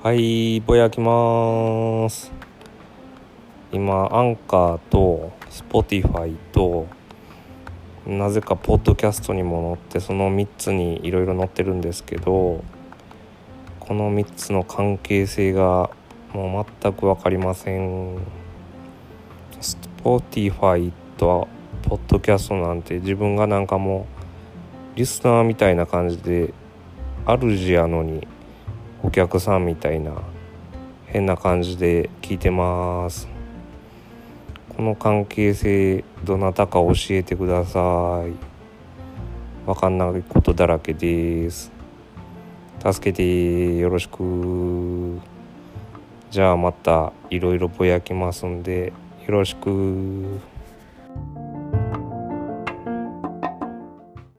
はいぼやきまーす。今アンカーとスポティファイとなぜかポッドキャストにも載ってその3つにいろいろ載ってるんですけどこの3つの関係性がもう全く分かりません。 Spotifyとポッドキャストなんて自分がなんかもうリスナーみたいな感じで主やのにお客さんみたいな変な感じで聞いてます。この関係性どなたか教えてください。わかんないことだらけです。助けてよろしく。じゃあまたいろいろぼやきますんでよろしく。